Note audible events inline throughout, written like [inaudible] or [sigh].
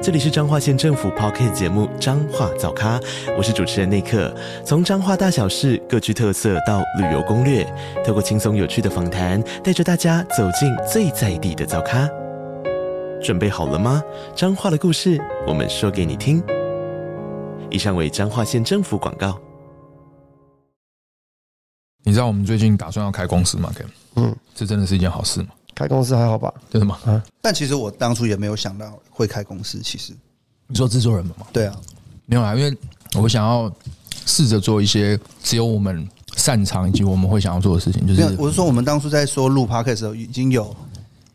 这里是彰化县政府 Podcast 节目《彰化早咖》，我是主持人内克。从彰化大小事各具特色到旅游攻略，透过轻松有趣的访谈，带着大家走进最在地的早咖。准备好了吗？彰化的故事，我们说给你听。以上为彰化县政府广告。你知道我们最近打算要开公司吗？Ken？嗯，这真的是一件好事吗？开公司还好吧？真的吗？嗯。但其实我当初也没有想到会开公司。其实你说制作人们吗？对啊，没有啊，因为我想要试着做一些只有我们擅长以及我们会想要做的事情。就是我是说，我们当初在说录 Podcast 的时候，已经有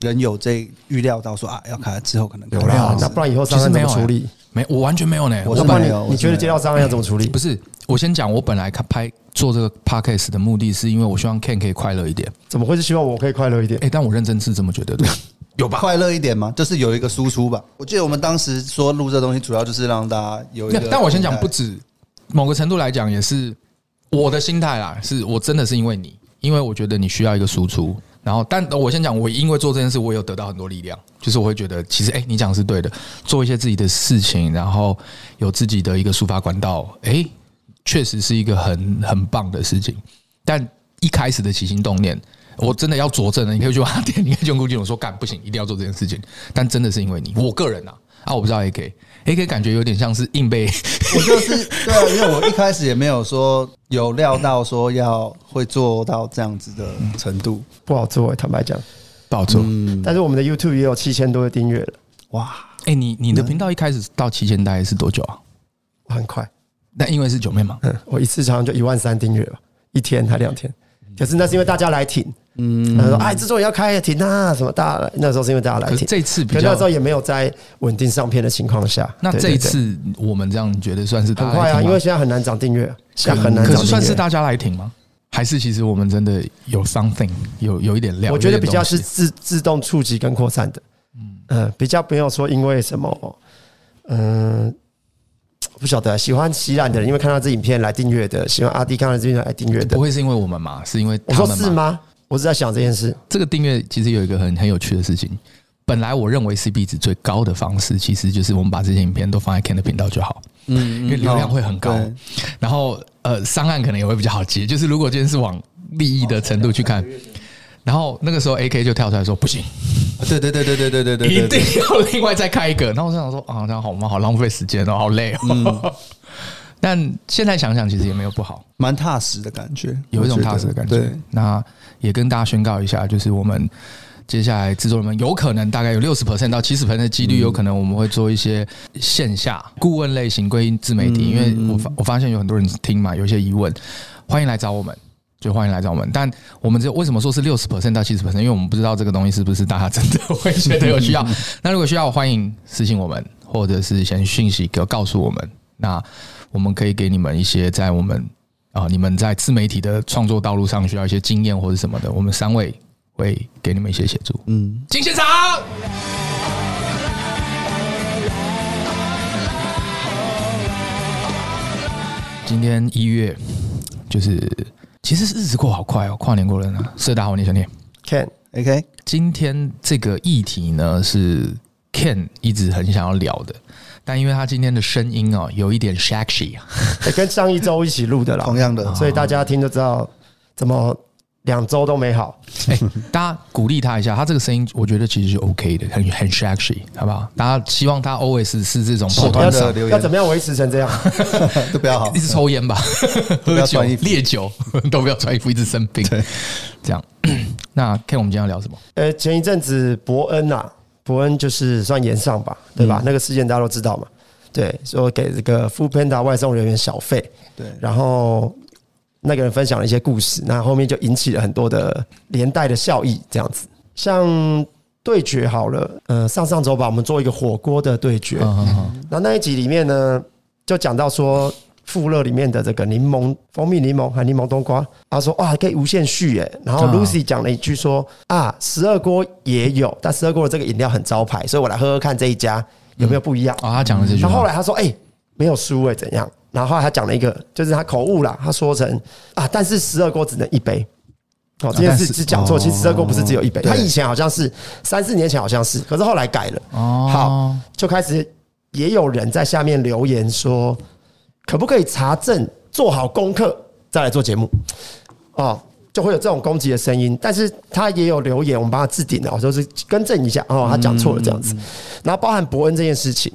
人有这预料到说啊，要开之后可能有了。那不然以后商案怎么处理？没，我完全没有呢。我是没有。你觉得接到商案要怎么处理？不是，我先讲，我本来拍。做这个 podcast 的目的是因为我希望 Ken 可以快乐一点。怎么会是希望我可以快乐一点？哎，但我认真是这么觉得的，[laughs] 有吧？快乐一点吗？就是有一个输出吧。我记得我们当时说录这东西，主要就是让大家有一个。但我先讲，不止某个程度来讲，也是我的心态啦。是我真的是因为你，因为我觉得你需要一个输出。然后，但我先讲，我因为做这件事，我有得到很多力量。就是我会觉得，其实哎，你讲的是对的，做一些自己的事情，然后有自己的一个抒发管道。哎。确实是一个很很棒的事情，但一开始的起心动念，我真的要佐证了。你可以去问阿典，你可以去问顾金龙说干不行，一定要做这件事情。但真的是因为你，我个人啊啊，我不知道 AK，AK 感觉有点像是硬被，我就是对啊，因为我一开始也没有说有料到说要会做到这样子的程度，不好做，坦白讲不好做。但是我们的 YouTube 也有七千多的订阅了，哇！哎，你你的频道一开始到七千大概是多久啊？很快。那因为是九妹嘛，嗯，我一次常常就一万三订阅吧，一天还两天。可是那是因为大家来挺，嗯，他说哎，制作人要开挺啊，什么大来，那时候是因为大家来挺。这次比较，那时候也没有在稳定上片的情况下。那这一次我们这样觉得算是很快啊，因为现在很难涨订阅，现在很难涨。可是算是大家来挺吗？还是其实我们真的有 something 有有一点料？我觉得比较是自自动触及跟扩散的，嗯嗯，比较没有说因为什么，嗯。不晓得喜欢喜兰的人，因为看到这影片来订阅的；喜欢阿弟看到这边来订阅的，不会是因为我们嘛？是因为我说是吗？我是在想这件事。这个订阅其实有一个很很有趣的事情。本来我认为 CP 值最高的方式，其实就是我们把这些影片都放在 Ken 的频道就好。嗯，因为流量会很高，然后呃，商案可能也会比较好接。就是如果今天是往利益的程度去看。然后那个时候，AK 就跳出来说：“不行，对对对对对对对对，一定要另外再开一个。”然后我就想说：“啊，这样好吗？好浪费时间哦，好累哦。嗯” [laughs] 但现在想想，其实也没有不好，蛮踏实的感觉，有一种踏实的感觉。对，那也跟大家宣告一下，就是我们接下来制作人们有可能大概有六十 percent 到七十 percent 的几率，有可能我们会做一些线下顾问类型归自媒体，因为我发我发现有很多人听嘛，有一些疑问，欢迎来找我们。就欢迎来找我们，但我们这为什么说是六十 percent 到七十 percent？因为我们不知道这个东西是不是大家真的 [laughs] 会觉得有需要。[laughs] 那如果需要，欢迎私信我们，或者是先讯息给告诉我们。那我们可以给你们一些在我们啊，你们在自媒体的创作道路上需要一些经验或者什么的，我们三位会给你们一些协助。嗯，进现场。今天一月就是。其实日子过好快哦，跨年过了呢。是大家好，我是小念 Ken，OK。今天这个议题呢是 Ken 一直很想要聊的，但因为他今天的声音哦有一点 shaky，，[laughs] 跟上一周一起录的啦，同样的，所以大家听就知道怎么。两周都没好，哎，大家鼓励他一下，他这个声音我觉得其实是 OK 的，很很 sexy，好不好？大家希望他 always 是这种不断的要怎么样维持成这样？[laughs] 都不要好，一直抽烟吧，[laughs] 喝酒、烈酒 [laughs] 都不要穿衣服，一直生病。对，这样。[clears throat] 那看我们今天要聊什么？呃，前一阵子伯恩呐，伯恩就是算延上吧，对吧？那个事件大家都知道嘛，对，说给这个 Foodpanda 外送人员小费，对，然后。那个人分享了一些故事，那后面就引起了很多的连带的效益，这样子。像对决好了，呃，上上周吧，我们做一个火锅的对决。那那一集里面呢，就讲到说，富乐里面的这个柠檬蜂蜜柠檬和柠檬冬瓜，他说哇可以无限续耶。然后 Lucy 讲了一句说啊十二锅也有，但十二锅的这个饮料很招牌，所以我来喝喝看这一家有没有不一样啊、嗯哦？他讲了这句，然后后来他说哎、欸、没有输哎怎样？然后他讲了一个就是他口误了，他说成啊但是十二锅只能一杯。哦，这件事是讲错，其实十二锅不是只有一杯，他以前好像是三四年前好像是，可是后来改了。哦，好，就开始也有人在下面留言说，可不可以查证，做好功课再来做节目？哦，就会有这种攻击的声音，但是他也有留言，我们帮他置顶了，就是更正一下哦，他讲错了这样子。然后包含伯恩这件事情，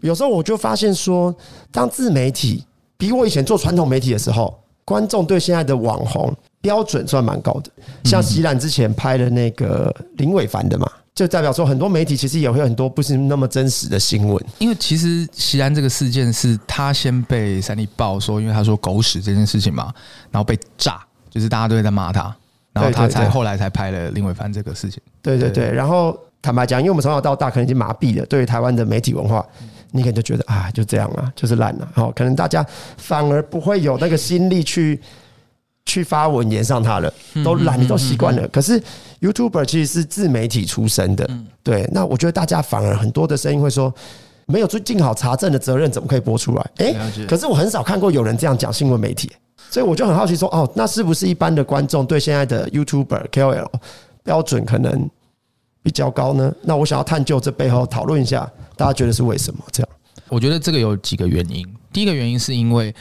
有时候我就发现说，当自媒体比我以前做传统媒体的时候，观众对现在的网红。标准算蛮高的，像席兰之前拍的那个林伟凡的嘛，就代表说很多媒体其实也会有很多不是那么真实的新闻。因为其实席兰这个事件是他先被三立爆说，因为他说狗屎这件事情嘛，然后被炸，就是大家都会在骂他，然后他才后来才拍了林伟凡这个事情。对对对，然后坦白讲，因为我们从小到大可能已经麻痹了，对于台湾的媒体文化，你可能就觉得啊，就这样啊，就是烂了。好，可能大家反而不会有那个心力去。去发文炎上它了，都懒，你都习惯了。可是 YouTuber 其实是自媒体出身的，对。那我觉得大家反而很多的声音会说，没有尽好查证的责任，怎么可以播出来？哎，可是我很少看过有人这样讲新闻媒体，所以我就很好奇说，哦，那是不是一般的观众对现在的 YouTuber KOL 标准可能比较高呢？那我想要探究这背后，讨论一下，大家觉得是为什么这样？我觉得这个有几个原因。第一个原因是因为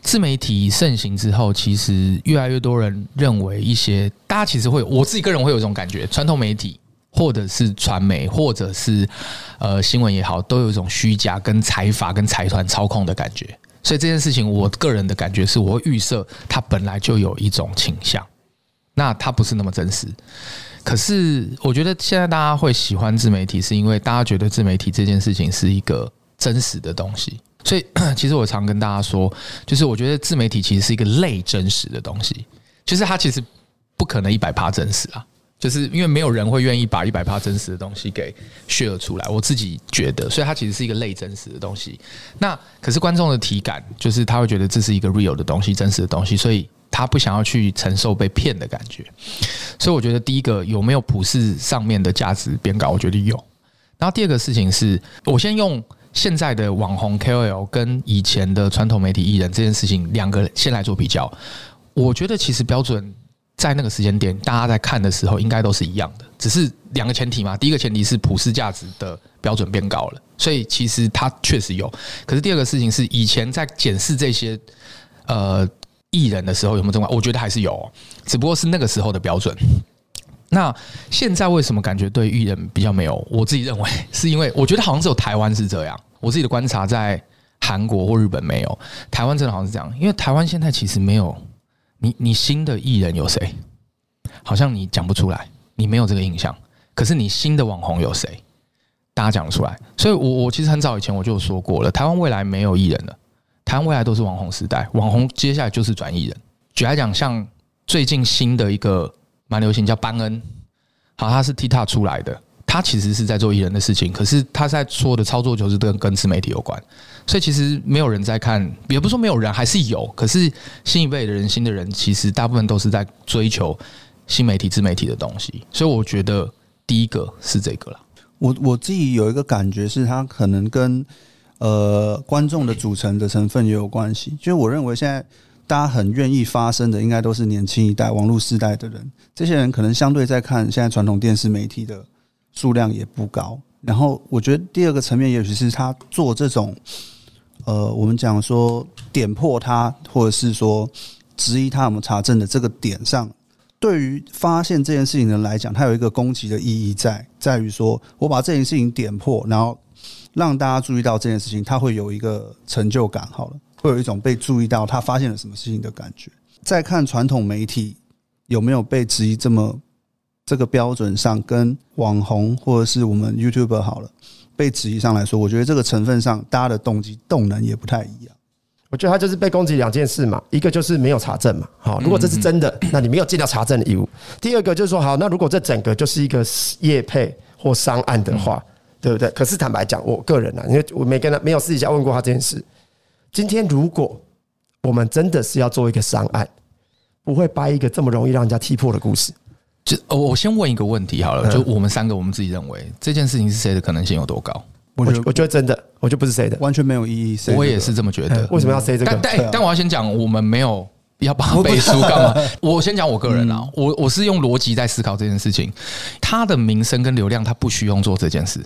自媒体盛行之后，其实越来越多人认为一些大家其实会，我自己个人会有一种感觉，传统媒体或者是传媒或者是呃新闻也好，都有一种虚假跟财阀跟财团操控的感觉。所以这件事情，我个人的感觉是，我预设它本来就有一种倾向，那它不是那么真实。可是我觉得现在大家会喜欢自媒体，是因为大家觉得自媒体这件事情是一个真实的东西。所以，[clears throat] 其实我常跟大家说，就是我觉得自媒体其实是一个类真实的东西，就是它其实不可能一百趴真实啊，就是因为没有人会愿意把一百趴真实的东西给 share 出来。我自己觉得，所以它其实是一个类真实的东西。那可是观众的体感，就是他会觉得这是一个 real 的东西，真实的东西，所以他不想要去承受被骗的感觉。所以我觉得第一个有没有普世上面的价值变高，我觉得有。然后第二个事情是我先用。现在的网红 KOL 跟以前的传统媒体艺人这件事情，两个先来做比较。我觉得其实标准在那个时间点，大家在看的时候应该都是一样的，只是两个前提嘛。第一个前提是普世价值的标准变高了，所以其实它确实有。可是第二个事情是，以前在检视这些呃艺人的时候有没有这么？我觉得还是有，只不过是那个时候的标准。那现在为什么感觉对艺人比较没有？我自己认为是因为我觉得好像只有台湾是这样。我自己的观察，在韩国或日本没有，台湾真的好像是这样。因为台湾现在其实没有你，你新的艺人有谁？好像你讲不出来，你没有这个印象。可是你新的网红有谁？大家讲得出来。所以我我其实很早以前我就说过了，台湾未来没有艺人了，台湾未来都是网红时代，网红接下来就是转艺人。举来讲，像最近新的一个。蛮流行叫班恩，好，他是 TikTok 出来的，他其实是在做艺人的事情，可是他在说的操作就是跟跟自媒体有关，所以其实没有人在看，也不是说没有人，还是有，可是新一辈的人，新的人其实大部分都是在追求新媒体、自媒体的东西，所以我觉得第一个是这个了。我我自己有一个感觉是，他可能跟呃观众的组成的成分也有关系，就是我认为现在。大家很愿意发声的，应该都是年轻一代、网络世代的人。这些人可能相对在看现在传统电视媒体的数量也不高。然后，我觉得第二个层面，也许是他做这种，呃，我们讲说点破他，或者是说质疑他有没有查证的这个点上，对于发现这件事情的人来讲，他有一个攻击的意义在，在于说我把这件事情点破，然后让大家注意到这件事情，他会有一个成就感。好了。会有一种被注意到，他发现了什么事情的感觉。再看传统媒体有没有被质疑，这么这个标准上，跟网红或者是我们 YouTube 好了被质疑上来说，我觉得这个成分上，大家的动机动能也不太一样。我觉得他就是被攻击两件事嘛，一个就是没有查证嘛。好，如果这是真的，那你没有尽到查证的义务。第二个就是说，好，那如果这整个就是一个业配或商案的话，对不对？可是坦白讲，我个人啊，因为我没跟他没有私底下问过他这件事。今天如果我们真的是要做一个商案，不会掰一个这么容易让人家踢破的故事。就我先问一个问题好了，就我们三个，我们自己认为这件事情是谁的可能性有多高？我觉得我觉得真的，我觉得不是谁的，完全没有意义。我也是这么觉得。为什么要 say 这个？但但我要先讲，我们没有要帮他 [laughs] 背书干嘛？我先讲我个人啊，我我是用逻辑在思考这件事情。他的名声跟流量，他不需要做这件事，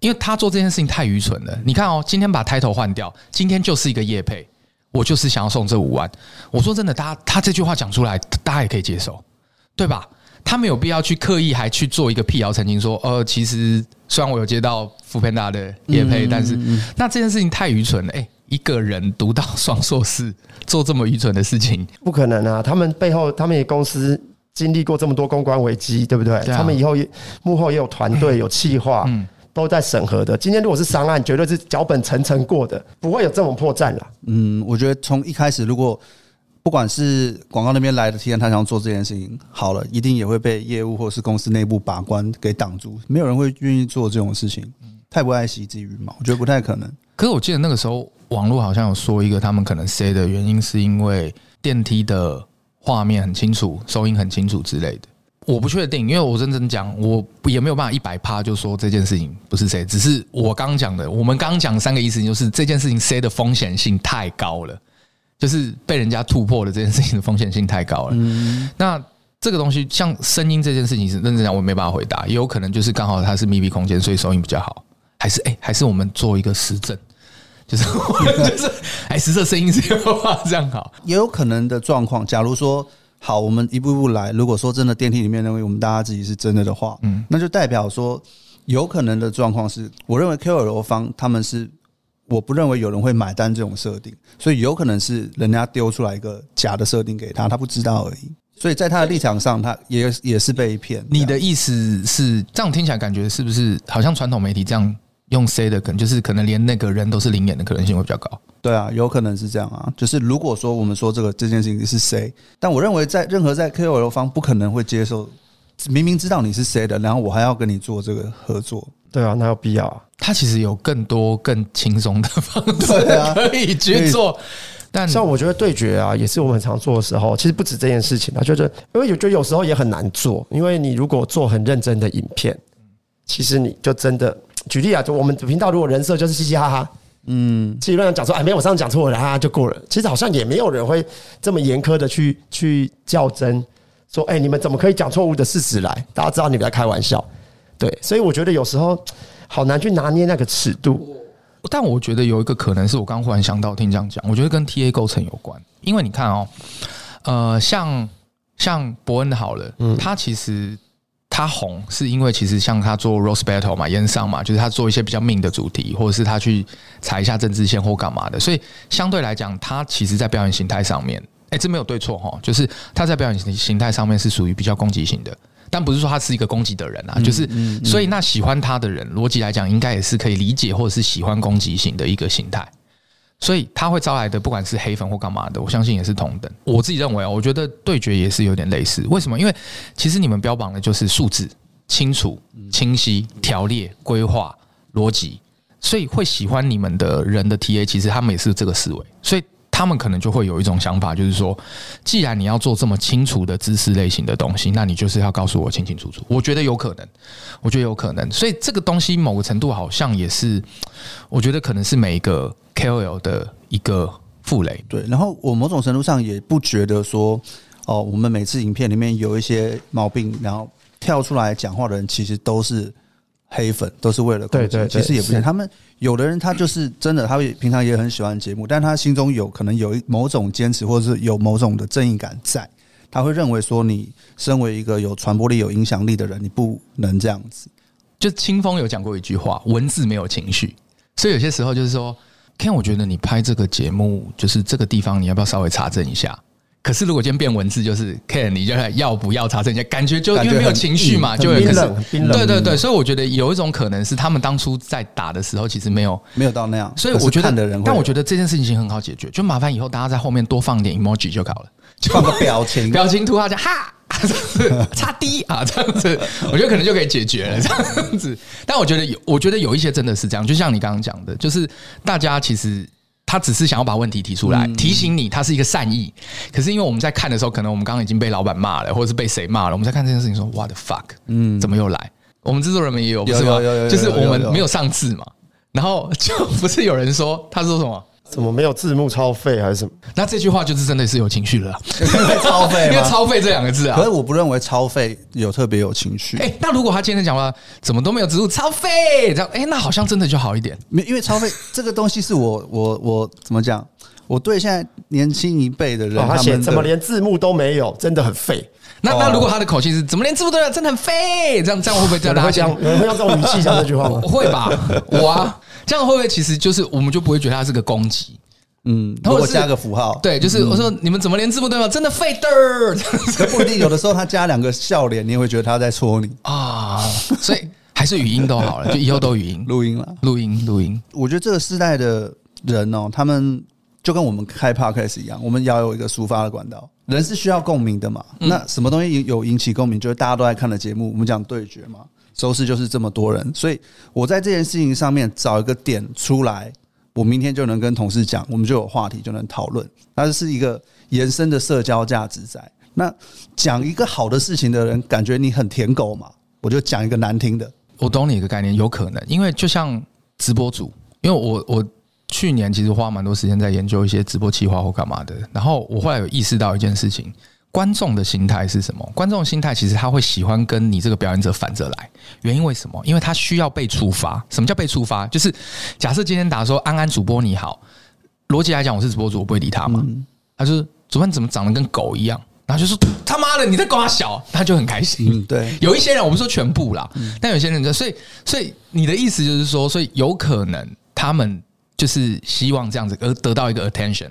因为他做这件事情太愚蠢了。你看哦，今天把 title 换掉，今天就是一个业配，我就是想要送这五万。我说真的，他他这句话讲出来，大家也可以接受，对吧？他没有必要去刻意还去做一个辟谣澄清，说呃，其实虽然我有接到 foodpanda 的业配，但是那这件事情太愚蠢了。哎，一个人读到双硕士做这么愚蠢的事情，不可能啊！他们背后，他们也公司经历过这么多公关危机，对不对？他们以后幕后也有团队、有企划，都在审核的。今天如果是商案，绝对是脚本层层过的，不会有这种破绽了。嗯，我觉得从一开始如果。不管是广告那边来的提案，他想要做这件事情好了，一定也会被业务或是公司内部把关给挡住，没有人会愿意做这种事情，太不爱惜自己羽毛，我觉得不太可能。可是我记得那个时候网络好像有说一个，他们可能 say 的原因是因为电梯的画面很清楚，收音很清楚之类的。我不确定，因为我认真讲，我也没有办法一百趴就说这件事情不是谁只是我刚讲的，我们刚讲三个意思就是这件事情谁的风险性太高了。就是被人家突破了这件事情的风险性太高了。嗯，那这个东西像声音这件事情是认真讲，我没办法回答。也有可能就是刚好它是密闭空间，所以收音比较好。还是哎，还是我们做一个实证，就是 [laughs] 就是哎，实测声音是有办法这样好。也有可能的状况，假如说好，我们一步一步来。如果说真的电梯里面认为我们大家自己是真的的话，嗯，那就代表说有可能的状况是，我认为 KOL 方他们是。我不认为有人会买单这种设定，所以有可能是人家丢出来一个假的设定给他，他不知道而已。所以在他的立场上，他也也是被骗。你的意思是这样听起来感觉是不是好像传统媒体这样用 C 的，可能就是可能连那个人都是灵眼的可能性会比较高？对啊，有可能是这样啊。就是如果说我们说这个这件事情是 C，但我认为在任何在 KOL 方不可能会接受，明明知道你是 C 的，然后我还要跟你做这个合作。对啊，那有必要啊？他其实有更多更轻松的方式 [laughs] 可以去做，但像我觉得对决啊，也是我们很常做的时候。其实不止这件事情啊，就是因为我觉得有时候也很难做，因为你如果做很认真的影片，其实你就真的举例啊，就我们频道如果人设就是嘻嘻哈哈，嗯，其实乱讲说哎，没有我上次讲错了，哈哈就过了。其实好像也没有人会这么严苛的去去较真，说哎，你们怎么可以讲错误的事实来？大家知道你们在开玩笑。对，所以我觉得有时候好难去拿捏那个尺度。但我觉得有一个可能是我刚忽然想到，听这样讲，我觉得跟 TA 构成有关。因为你看哦，呃，像像伯恩的好了，嗯他其实他红是因为其实像他做 Rose Battle 嘛，烟上嘛，就是他做一些比较命的主题，或者是他去踩一下政治线或干嘛的。所以相对来讲，他其实在表演形态上面，哎，这没有对错哈，就是他在表演形态上面是属于比较攻击性的。但不是说他是一个攻击的人啊，就是所以那喜欢他的人，逻辑来讲应该也是可以理解，或者是喜欢攻击型的一个形态，所以他会招来的不管是黑粉或干嘛的，我相信也是同等。我自己认为啊，我觉得对决也是有点类似。为什么？因为其实你们标榜的就是数字清楚、清晰、条列、规划、逻辑，所以会喜欢你们的人的 TA，其实他们也是这个思维，所以。他们可能就会有一种想法，就是说，既然你要做这么清楚的知识类型的东西，那你就是要告诉我清清楚楚。我觉得有可能，我觉得有可能。所以这个东西某个程度好像也是，我觉得可能是每一个 KOL 的一个负累。对，然后我某种程度上也不觉得说，哦，我们每次影片里面有一些毛病，然后跳出来讲话的人，其实都是。黑粉都是为了对对，其实也不是。他们有的人他就是真的，他会平常也很喜欢节目，但他心中有可能有某种坚持，或者是有某种的正义感在，他会认为说，你身为一个有传播力、有影响力的人，你不能这样子。就清风有讲过一句话：文字没有情绪，所以有些时候就是说，Ken，我觉得你拍这个节目，就是这个地方你要不要稍微查证一下？可是，如果今天变文字，就是 Ken，你就要不要查证一下？感觉就因为没有情绪嘛，就会可是对对对，所以我觉得有一种可能是他们当初在打的时候，其实没有没有到那样。所以我觉得，但我觉得这件事情很好解决，就麻烦以后大家在后面多放点 emoji 就好了，就放个表情表情图啊，就哈，[laughs] 差低啊，这样子，我觉得可能就可以解决了这样子。但我觉得有，我觉得有一些真的是这样，就像你刚刚讲的，就是大家其实。他只是想要把问题提出来，提醒你，他是一个善意。可是因为我们在看的时候，可能我们刚刚已经被老板骂了，或者是被谁骂了，我们在看这件事情说，What the fuck？嗯，怎么又来？我们制作人们也有，不是吗？就是我们没有上字嘛，然后就不是有人说，他说什么？怎么没有字幕超废还是什么？那这句话就是真的是有情绪了，[laughs] [laughs] 因为超废，因为超废这两个字啊。可是我不认为超废有特别有情绪。哎，那如果他今天讲话怎么都没有字幕超废，这样哎，那好像真的就好一点。没，因为超废 [laughs] 这个东西是我我我怎么讲？我对现在年轻一辈的人，他写怎么连字幕都没有，真的很废。那那如果他的口气是怎么连字幕都没有，真的很废，这样这样会不会这样？会讲会用这种语气讲这句话吗？会吧，我啊，这样会不会其实就是我们就不会觉得他是个攻击？嗯，如果加个符号，对，就是我说你们怎么连字幕都没有，真的废的。不一定，有的时候他加两个笑脸，你也会觉得他在戳你啊。所以还是语音都好了，就以后都语音录音了，录音录音。我觉得这个时代的人哦，他们。就跟我们开 podcast 一样，我们要有一个抒发的管道。人是需要共鸣的嘛？那什么东西有引起共鸣？就是大家都在看的节目。我们讲对决嘛，周四就是这么多人。所以我在这件事情上面找一个点出来，我明天就能跟同事讲，我们就有话题就能讨论。那是一个延伸的社交价值在。那讲一个好的事情的人，感觉你很舔狗嘛？我就讲一个难听的。我懂你一个概念，有可能，因为就像直播主，因为我我。去年其实花蛮多时间在研究一些直播企划或干嘛的，然后我后来有意识到一件事情：观众的心态是什么？观众的心态其实他会喜欢跟你这个表演者反着来，原因为什么？因为他需要被触发。什么叫被触发？就是假设今天打说安安主播你好，逻辑来讲我是直播主，我不会理他嘛。他就是主播怎么长得跟狗一样，然后就说他妈的你在搞他小，他就很开心。对，有一些人我不说全部啦，但有些人就所以所以你的意思就是说，所以有可能他们。就是希望这样子而得到一个 attention，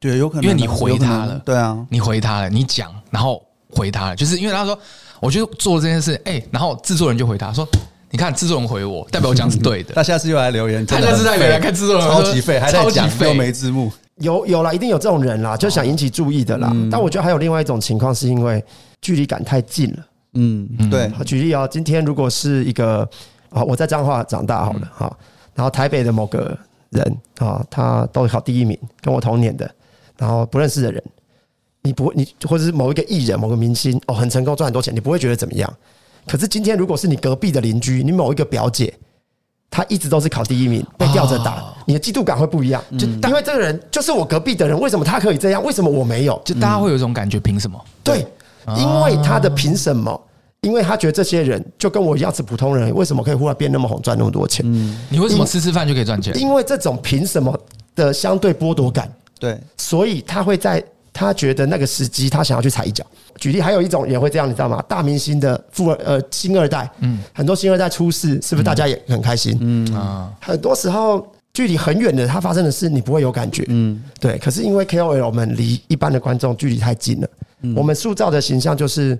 对，有可能，因为你回他了，对啊，你回他了，你讲，然后回他了，就是因为他说，我就做了这件事，哎、欸，然后制作人就回他说，你看制作人回我，代表我讲是对的，他下次又来留言，他下次再留言看制作人超级废，还在讲又没字幕，有有啦，一定有这种人啦，就想引起注意的啦。但我觉得还有另外一种情况，是因为距离感太近了。嗯，对。举例啊，今天如果是一个啊，我在彰化长大好了哈，然后台北的某个。人啊，他都考第一名，跟我同年的，然后不认识的人，你不会，你或者是某一个艺人、某个明星哦，很成功赚很多钱，你不会觉得怎么样。可是今天如果是你隔壁的邻居，你某一个表姐，她一直都是考第一名，被吊着打，你的嫉妒感会不一样。就因为这个人就是我隔壁的人，为什么他可以这样？为什么我没有？就大家会有一种感觉，凭什么？对，因为他的凭什么？因为他觉得这些人就跟我一样是普通人，为什么可以忽然变那么红，赚那么多钱？嗯，你为什么吃吃饭就可以赚钱？因为这种凭什么的相对剥夺感，对，所以他会在他觉得那个时机，他想要去踩一脚。举例，还有一种也会这样，你知道吗？大明星的富二呃星二代，嗯，很多星二代出事，是不是大家也很开心？嗯啊，很多时候距离很远的他发生的事，你不会有感觉，嗯，对。可是因为 KOL 们离一般的观众距离太近了，我们塑造的形象就是。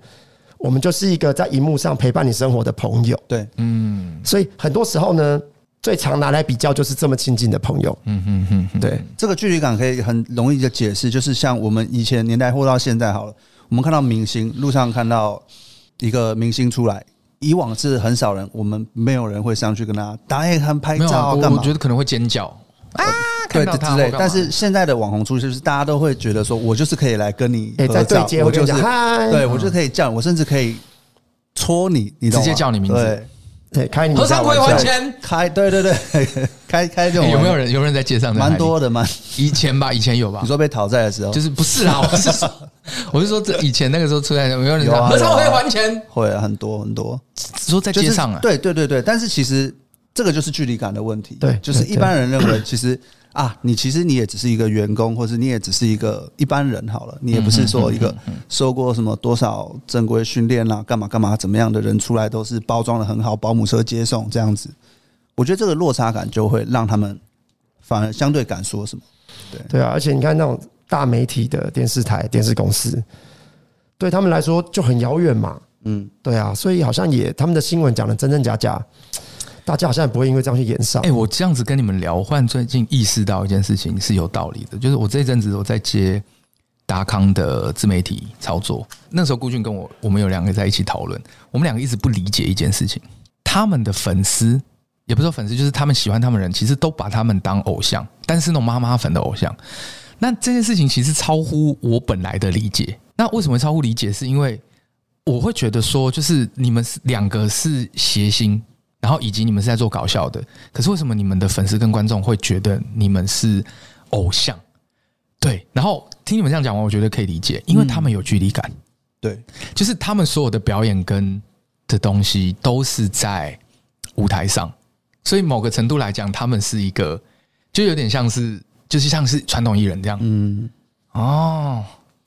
我们就是一个在荧幕上陪伴你生活的朋友，对，嗯，所以很多时候呢，最常拿来比较就是这么亲近的朋友，嗯嗯嗯，对，这个距离感可以很容易的解释，就是像我们以前年代或到现在好了，我们看到明星路上看到一个明星出来，以往是很少人，我们没有人会上去跟他打一 hand 拍照干嘛？我觉得可能会尖叫。啊。对，之类。但是现在的网红出去，就是大家都会觉得说，我就是可以来跟你合照，我就是对我就可以叫，我甚至可以戳你，你直接叫你名字，对，开你合唱会还钱，开，对对对，[laughs] 开开这种有没有人有人在街上？蛮多的嘛，以前吧，以前有吧？你说被讨债的时候，就是不是啦？我是说，我是说这以前那个时候出来有没有人合唱会还钱？会很多很多，说在街上啊？对对对对，但是其实这个就是距离感的问题，对，就是一般人认为其实。啊，你其实你也只是一个员工，或者你也只是一个一般人好了，你也不是说一个受过什么多少正规训练啦，干嘛干嘛怎么样的人出来都是包装的很好，保姆车接送这样子。我觉得这个落差感就会让他们反而相对敢说什么。对对啊，而且你看那种大媒体的电视台、电视公司，对他们来说就很遥远嘛。嗯，对啊，所以好像也他们的新闻讲的真真假假。大家好像也不会因为这样去演上。哎，我这样子跟你们聊，换最近意识到一件事情是有道理的，就是我这一阵子我在接达康的自媒体操作，那时候顾俊跟我，我们有两个在一起讨论，我们两个一直不理解一件事情，他们的粉丝也不是说粉丝，就是他们喜欢他们人，其实都把他们当偶像，但是那种妈妈粉的偶像。那这件事情其实超乎我本来的理解。那为什么超乎理解？是因为我会觉得说，就是你们是两个是谐星，然后以及你们是在做搞笑的。可是为什么你们的粉丝跟观众会觉得你们是偶像？对，然后听你们这样讲完，我觉得可以理解，因为他们有距离感。对，就是他们所有的表演跟的东西都是在舞台上，所以某个程度来讲，他们是一个，就有点像是。就是像是传统艺人这样，嗯，哦，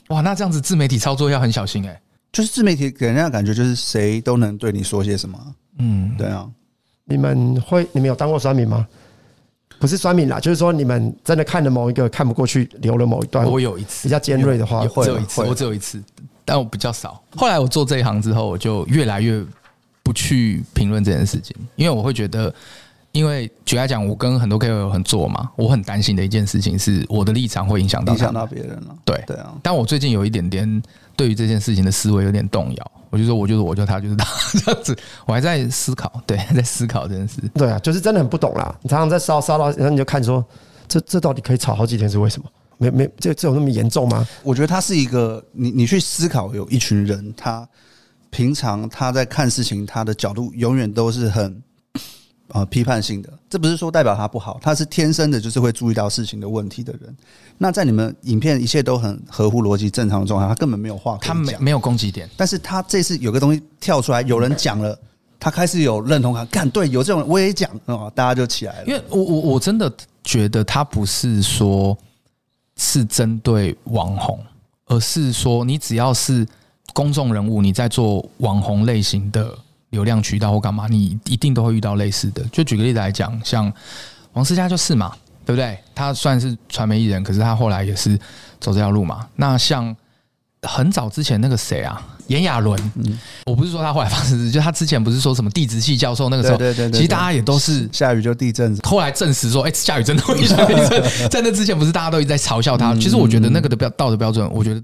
哇，那这样子自媒体操作要很小心哎、欸。就是自媒体给人家的感觉就是谁都能对你说些什么，嗯，对啊。你们会，你们有当过酸民吗？不是酸民啦，就是说你们真的看了某一个看不过去，留了某一段。我有一次比较尖锐的话，只有一次，我只有一次，但我比较少。后来我做这一行之后，我就越来越不去评论这件事情，因为我会觉得。因为举例来讲，我跟很多 KOL 很做嘛，我很担心的一件事情是，我的立场会影响到影响到别人了。对对啊，但我最近有一点点对于这件事情的思维有点动摇，我就说，我就是我，就他就是他 [laughs] 这样子，我还在思考，对，在思考这件事。对啊，就是真的很不懂啦。你常常在烧烧到，然后你就看说，这这到底可以吵好几天是为什么？没没，这这有那么严重吗？我觉得他是一个，你你去思考，有一群人，他平常他在看事情，他的角度永远都是很。啊，批判性的，这不是说代表他不好，他是天生的，就是会注意到事情的问题的人。那在你们影片一切都很合乎逻辑、正常的状态，他根本没有话，他没没有攻击点。但是他这次有个东西跳出来，有人讲了，他开始有认同感，干对，有这种我也讲啊，大家就起来了。因为我我我真的觉得他不是说是针对网红，而是说你只要是公众人物，你在做网红类型的。流量渠道或干嘛，你一定都会遇到类似的。就举个例子来讲，像王思佳就是嘛，对不对？他算是传媒艺人，可是他后来也是走这条路嘛。那像很早之前那个谁啊，炎亚纶，嗯，我不是说他后来发生，就他之前不是说什么地质系教授那个时候，对对对，其实大家也都是下雨就地震，后来证实说，哎，下雨真的会下地震。[laughs] 在那之前，不是大家都一直在嘲笑他？其实我觉得那个的标道德标准，我觉得。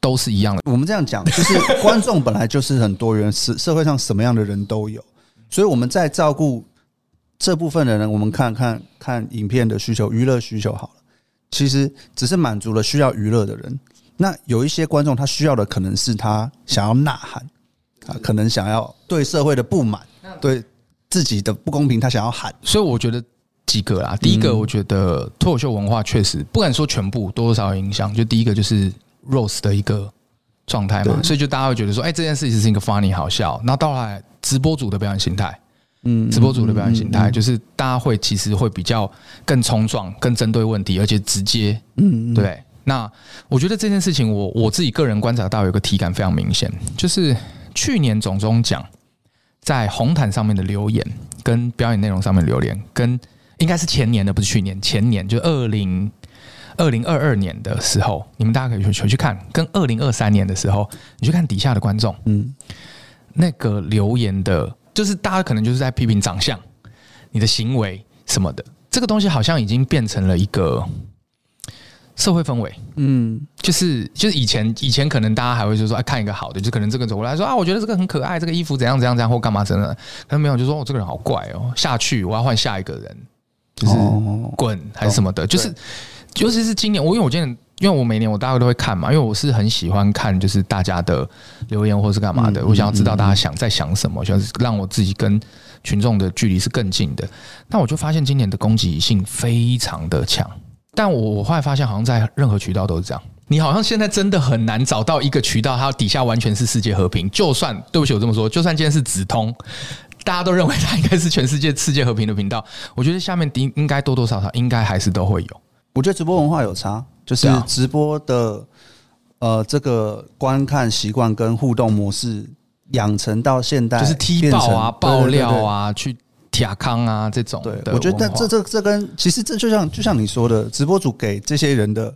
都是一样的。我们这样讲，就是观众本来就是很多元，社社会上什么样的人都有，所以我们在照顾这部分的人，我们看看看影片的需求、娱乐需求好了。其实只是满足了需要娱乐的人。那有一些观众，他需要的可能是他想要呐喊啊，可能想要对社会的不满、对自己的不公平，他想要喊。所以我觉得几个啦，第一个，我觉得脱口秀文化确实不敢说全部，多多少少影响。就第一个就是。Rose 的一个状态嘛，所以就大家会觉得说，哎，这件事情是一个 funny 好笑。那到来直播组的表演形态，嗯，直播组的表演形态就是大家会其实会比较更冲撞、更针对问题，而且直接，嗯，对。那我觉得这件事情，我我自己个人观察到有一个体感非常明显，就是去年总中奖在红毯上面的留言，跟表演内容上面留言，跟应该是前年的，不是去年，前年就二零。二零二二年的时候，你们大家可以回去看，跟二零二三年的时候，你去看底下的观众，嗯，那个留言的，就是大家可能就是在批评长相、你的行为什么的，这个东西好像已经变成了一个社会氛围，嗯，就是就是以前以前可能大家还会就说，哎，看一个好的，就可能这个走过来说啊，我觉得这个很可爱，这个衣服怎样怎样怎样或干嘛真的，可能没有就说哦，这个人好怪哦，下去我要换下一个人，就是滚还是什么的，就是。尤其是今年，我因为我今年，因为我每年我大概都会看嘛，因为我是很喜欢看，就是大家的留言或是干嘛的，我想要知道大家想在想什么，想让我自己跟群众的距离是更近的。那我就发现今年的攻击性非常的强，但我我后来发现，好像在任何渠道都是这样。你好像现在真的很难找到一个渠道，它底下完全是世界和平。就算对不起，我这么说，就算今天是直通，大家都认为它应该是全世界世界和平的频道，我觉得下面应应该多多少少应该还是都会有。我觉得直播文化有差，就是直播的呃这个观看习惯跟互动模式养成到现代，就是踢爆啊、爆料啊、去铁康啊这种。对，我觉得这这这跟其实这就像就像你说的，直播主给这些人的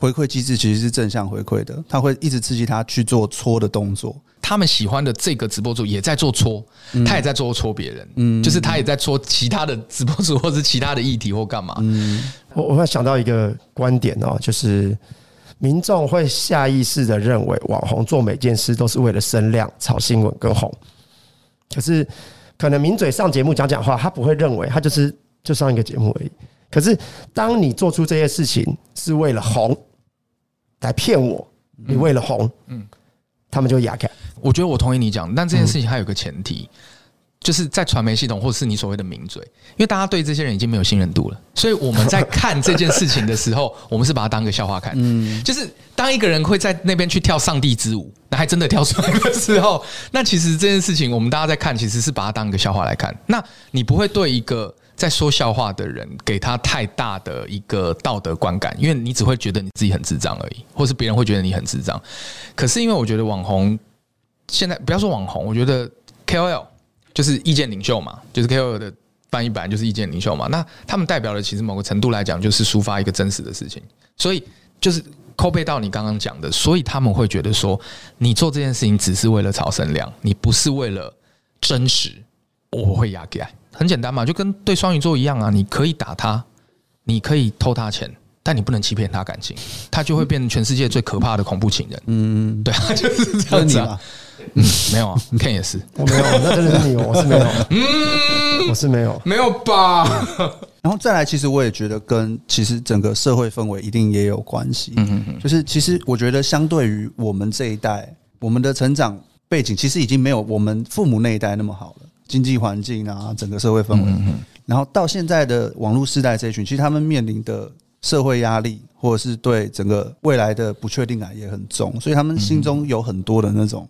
回馈机制其实是正向回馈的，他会一直刺激他去做搓的动作。他们喜欢的这个直播主也在做搓，他也在做搓别人，嗯，就是他也在搓其他的直播主或是其他的议题或干嘛。嗯，我我会想到一个观点哦，就是民众会下意识的认为网红做每件事都是为了声量、炒新闻跟红，可是可能名嘴上节目讲讲话，他不会认为他就是就上一个节目而已。可是当你做出这些事情是为了红来骗我，你为了红，嗯，他们就会哑开。我觉得我同意你讲，但这件事情还有个前提。就是在传媒系统，或是你所谓的名嘴，因为大家对这些人已经没有信任度了，所以我们在看这件事情的时候，[laughs] 我们是把它当个笑话看。嗯，就是当一个人会在那边去跳上帝之舞，那还真的跳出来的时候，那其实这件事情我们大家在看，其实是把它当一个笑话来看。那你不会对一个在说笑话的人给他太大的一个道德观感，因为你只会觉得你自己很智障而已，或是别人会觉得你很智障。可是因为我觉得网红现在不要说网红，我觉得 KOL。就是意见领袖嘛，就是 KOL 的翻译版就是意见领袖嘛。那他们代表的其实某个程度来讲，就是抒发一个真实的事情。所以就是扣背到你刚刚讲的，所以他们会觉得说，你做这件事情只是为了炒声量，你不是为了真实。我会压给，很简单嘛，就跟对双鱼座一样啊。你可以打他，你可以偷他钱，但你不能欺骗他感情，他就会变成全世界最可怕的恐怖情人。嗯，对啊，[laughs] 就是这样子啊。嗯，没有啊，Ken 也是，我没有，那真的是你，我是没有，嗯，我是没有，没有吧？[laughs] 然后再来，其实我也觉得跟其实整个社会氛围一定也有关系。嗯嗯，就是其实我觉得，相对于我们这一代，我们的成长背景其实已经没有我们父母那一代那么好了，经济环境啊，整个社会氛围。嗯嗯。然后到现在的网络世代这一群，其实他们面临的社会压力，或者是对整个未来的不确定感也很重，所以他们心中有很多的那种。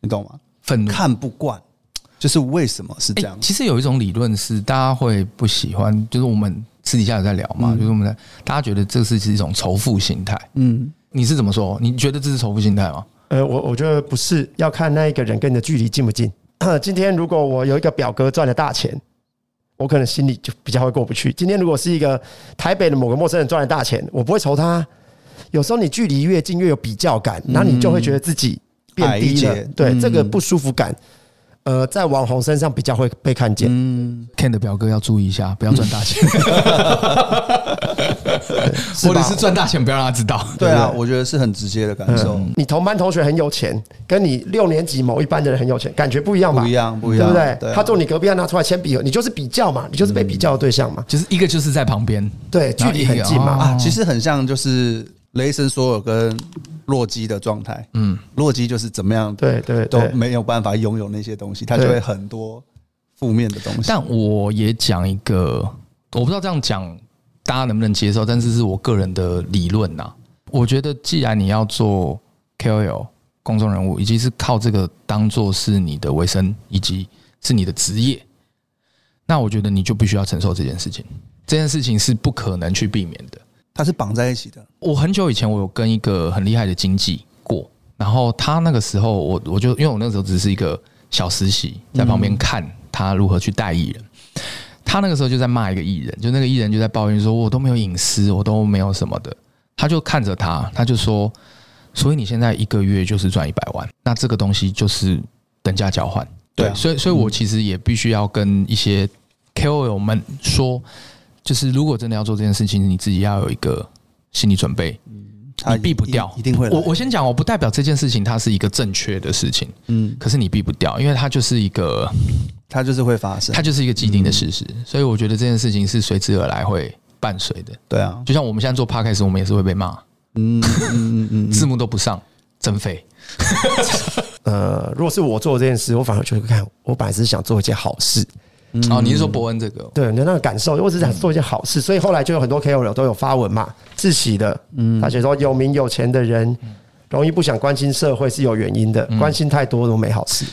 你懂吗？愤怒，看不惯，就是为什么是这样？其实有一种理论是，大家会不喜欢，就是我们私底下有在聊嘛，就是我们在大家觉得这是是一种仇富心态。嗯，你是怎么说？你觉得这是仇富心态吗？呃，我我觉得不是，要看那一个人跟你的距离近不近。[clears throat] 今天如果我有一个表哥赚了大钱，我可能心里就比较会过不去。今天如果是一个台北的某个陌生人赚了大钱，我不会愁他。有时候你距离越近，越有比较感，然后你就会觉得自己。变低了，对、嗯、这个不舒服感，呃，在网红身上比较会被看见。嗯，Ken 的表哥要注意一下，不要赚大钱，[laughs] 或者是赚大钱不要让他知道。对啊，我觉得是很直接的感受。嗯、你同班同学很有钱，跟你六年级某一班的人很有钱，感觉不一样吧？不一样，不一样，对不对？他坐你隔壁要拿出来铅笔，你就是比较嘛，你就是被比较的对象嘛。就是一个就是在旁边，对，距离很近嘛。啊，其实很像就是雷神索尔跟。洛基的状态，嗯，洛基就是怎么样，对对，都没有办法拥有那些东西，他就会很多负面的东西。但我也讲一个，我不知道这样讲大家能不能接受，但是是我个人的理论呐。我觉得，既然你要做 KOL 公众人物，以及是靠这个当做是你的维生，以及是你的职业，那我觉得你就必须要承受这件事情。这件事情是不可能去避免的。它是绑在一起的。我很久以前我有跟一个很厉害的经纪过，然后他那个时候我我就因为我那时候只是一个小实习，在旁边看他如何去带艺人。他那个时候就在骂一个艺人，就那个艺人就在抱怨说：“我都没有隐私，我都没有什么的。”他就看着他，他就说：“所以你现在一个月就是赚一百万，那这个东西就是等价交换。”对，所以所以我其实也必须要跟一些 KOL 们说。就是如果真的要做这件事情，你自己要有一个心理准备，你避不掉，一定会。我我先讲，我不代表这件事情它是一个正确的事情，嗯，可是你避不掉，因为它就是一个，它就是会发生，它就是一个既定的事实，所以我觉得这件事情是随之而来会伴随的。对啊，就像我们现在做 Podcast，我们也是会被骂，嗯嗯嗯，[laughs] 字幕都不上，真废。[laughs] 呃，如果是我做这件事，我反而就会看，我本来是想做一件好事。哦，你是说伯恩这个？对，你的那个感受，我只是想做一件好事，所以后来就有很多 KOL 都有发文嘛，自喜的，嗯，他写说有名有钱的人容易不想关心社会是有原因的，关心太多都没好事。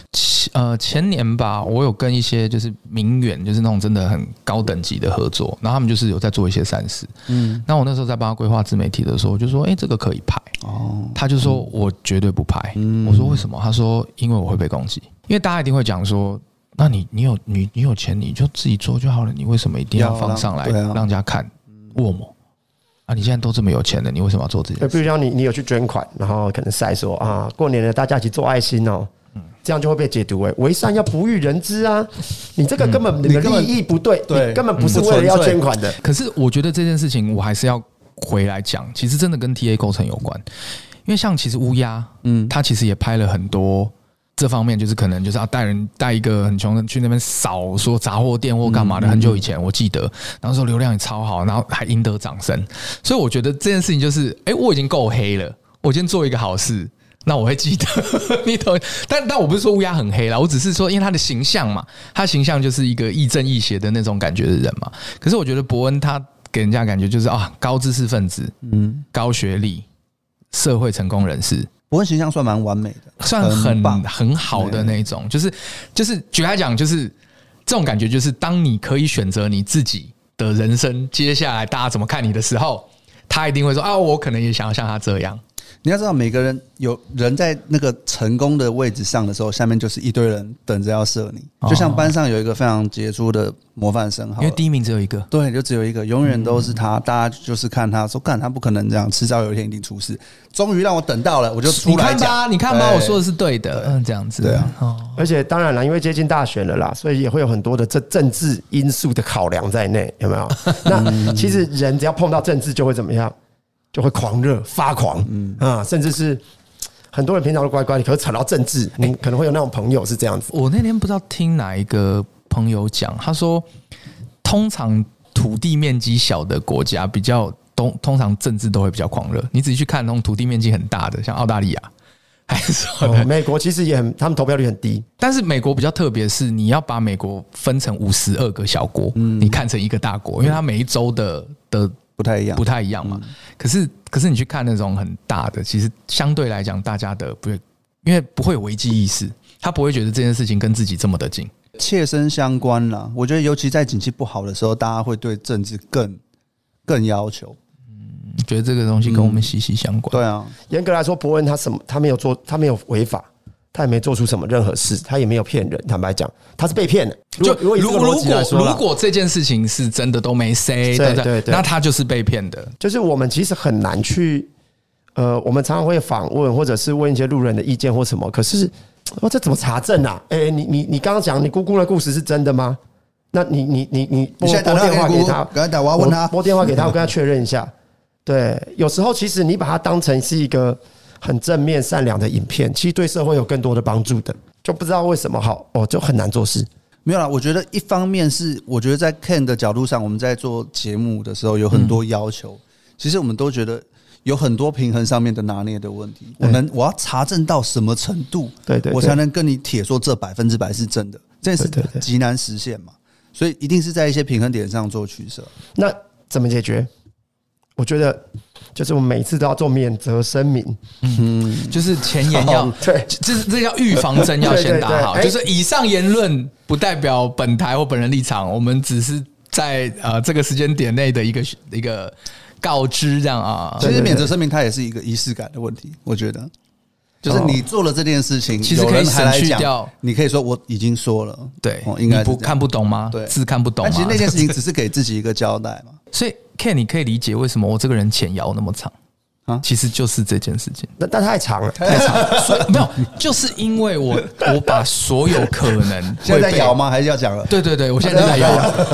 呃，前年吧，我有跟一些就是名媛，就是那种真的很高等级的合作，然后他们就是有在做一些善事，嗯，那我那时候在帮他规划自媒体的时候，我就说，哎，这个可以拍。哦，他就说我绝对不拍，我说为什么？他说因为我会被攻击，因为大家一定会讲说。那你你有你你有钱你就自己做就好了，你为什么一定要放上来让人家看？我么啊？你现在都这么有钱了，你为什么要做这件事？比如说你你有去捐款，然后可能晒说啊，过年了大家一起做爱心哦，这样就会被解读为为善要不欲人知啊。你这个根本你的利益不对，你，根本不是为了要捐款的。可是我觉得这件事情我还是要回来讲，其实真的跟 TA 构成有关，因为像其实乌鸦，嗯，他其实也拍了很多。这方面就是可能就是要带人带一个很穷的去那边扫说杂货店或干嘛的。很久以前我记得，那时候流量也超好，然后还赢得掌声。所以我觉得这件事情就是，哎，我已经够黑了，我今天做一个好事，那我会记得 [laughs] 你懂。但但我不是说乌鸦很黑啦，我只是说因为他的形象嘛，他形象就是一个亦正亦邪的那种感觉的人嘛。可是我觉得伯恩他给人家感觉就是啊，高知识分子，嗯，高学历，社会成功人士。博恩形象算蛮完美的，算很棒很好的那种，就是就是举来讲，就是这种感觉，就是当你可以选择你自己的人生，接下来大家怎么看你的时候，他一定会说啊，我可能也想要像他这样。你要知道，每个人有人在那个成功的位置上的时候，下面就是一堆人等着要射你。就像班上有一个非常杰出的模范生，因为第一名只有一个，对，就只有一个，永远都是他。大家就是看他说，干他不可能这样，迟早有一天一定出事。终于让我等到了，我就出来。你看吧，你看吧，我说的是对的，嗯，这样子，对啊。而且当然了，因为接近大选了啦，所以也会有很多的政政治因素的考量在内，有没有？[laughs] 那其实人只要碰到政治，就会怎么样？就会狂热发狂，嗯啊，甚至是很多人平常都乖乖的，可是扯到政治，你可能会有那种朋友是这样子。我那天不知道听哪一个朋友讲，他说，通常土地面积小的国家比较通，通常政治都会比较狂热。你仔细去看那种土地面积很大的，像澳大利亚，[laughs] 还是说美国，其实也很，他们投票率很低。但是美国比较特别，是你要把美国分成五十二个小国，你看成一个大国，因为它每一州的的。不太一样，不太一样嘛。可是，可是你去看那种很大的，其实相对来讲，大家的不会，因为不会有危机意识，他不会觉得这件事情跟自己这么的近，切身相关啦。我觉得，尤其在景气不好的时候，大家会对政治更更要求。嗯，觉得这个东西跟我们息息相关。对啊，严格来说，伯恩他什么，他没有做，他没有违法。他也没做出什么任何事，他也没有骗人。坦白讲，他是被骗的。就如果如果如果这件事情是真的都没 say，对对对，那他就是被骗的。就是我们其实很难去，呃，我们常常会访问或者是问一些路人的意见或什么。可是，我这怎么查证啊？哎，你你你刚刚讲你姑姑的故事是真的吗？那你你你你拨拨电话给他，我要问他，拨电话给他，我跟他确认一下。对，有时候其实你把它当成是一个。很正面善良的影片，其实对社会有更多的帮助的，就不知道为什么好哦，就很难做事。没有啦，我觉得一方面是，我觉得在 Ken 的角度上，我们在做节目的时候有很多要求，其实我们都觉得有很多平衡上面的拿捏的问题。我能我要查证到什么程度，对对，我才能跟你铁说这百分之百是真的，这是极难实现嘛，所以一定是在一些平衡点上做取舍。那怎么解决？我觉得。就是我们每次都要做免责声明，嗯，就是前言要对，这这叫预防针要先打好。就是以上言论不代表本台或本人立场，我们只是在呃这个时间点内的一个一个告知这样啊。其实免责声明它也是一个仪式感的问题，我觉得，就是你做了这件事情，其实可以省去掉，你可以说我已经说了，对，应该不看不懂吗？对，字看不懂。但其实那件事情只是给自己一个交代嘛，[laughs] 所以。Ken，你可以理解为什么我这个人前摇那么长啊？其实就是这件事情，那但太长了，太长了，所以没有，就是因为我 [laughs] 我把所有可能 [laughs] 现在在摇吗？还是要讲了？对对对，我现在 [laughs] 在摇，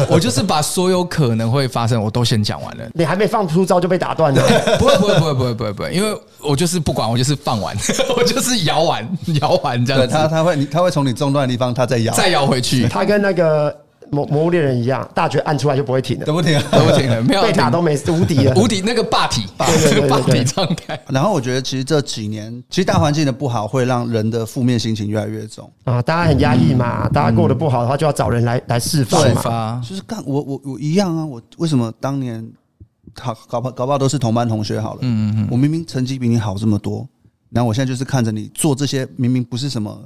我就是把所有可能会发生，我都先讲完了。你还没放出招就被打断了？不会不会不会不会不会不会，因为我就是不管，我就是放完，我就是摇完摇完这样子。他他会他会从你中断的地方，他再摇，再摇回去。他跟那个。魔魔物猎人一样，大绝按出来就不会停了，都不停了，[laughs] 都不停了，[laughs] 没有被打都没无敌了，[laughs] 无敌那个霸体，霸那个霸体状态。然后我觉得，其实这几年，其实大环境的不好，会让人的负面心情越来越重啊。大家很压抑嘛，大家过得不好的话，就要找人来来释放嘛。发就是干我我我一样啊，我为什么当年好搞不搞不好都是同班同学好了，嗯嗯嗯，我明明成绩比你好这么多，然后我现在就是看着你做这些，明明不是什么。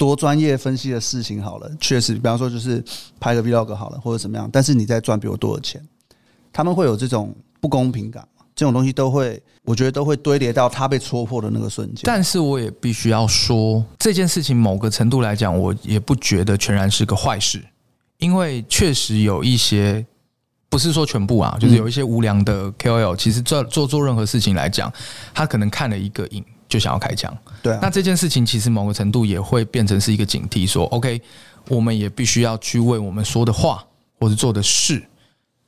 多专业分析的事情好了，确实，比方说就是拍个 vlog 好了，或者怎么样，但是你在赚比我多的钱，他们会有这种不公平感，这种东西都会，我觉得都会堆叠到他被戳破的那个瞬间。但是我也必须要说，这件事情某个程度来讲，我也不觉得全然是个坏事，因为确实有一些，不是说全部啊，就是有一些无良的 KOL，其实做做做任何事情来讲，他可能看了一个影。就想要开枪，对啊。那这件事情其实某个程度也会变成是一个警惕，说 OK，我们也必须要去为我们说的话或者做的事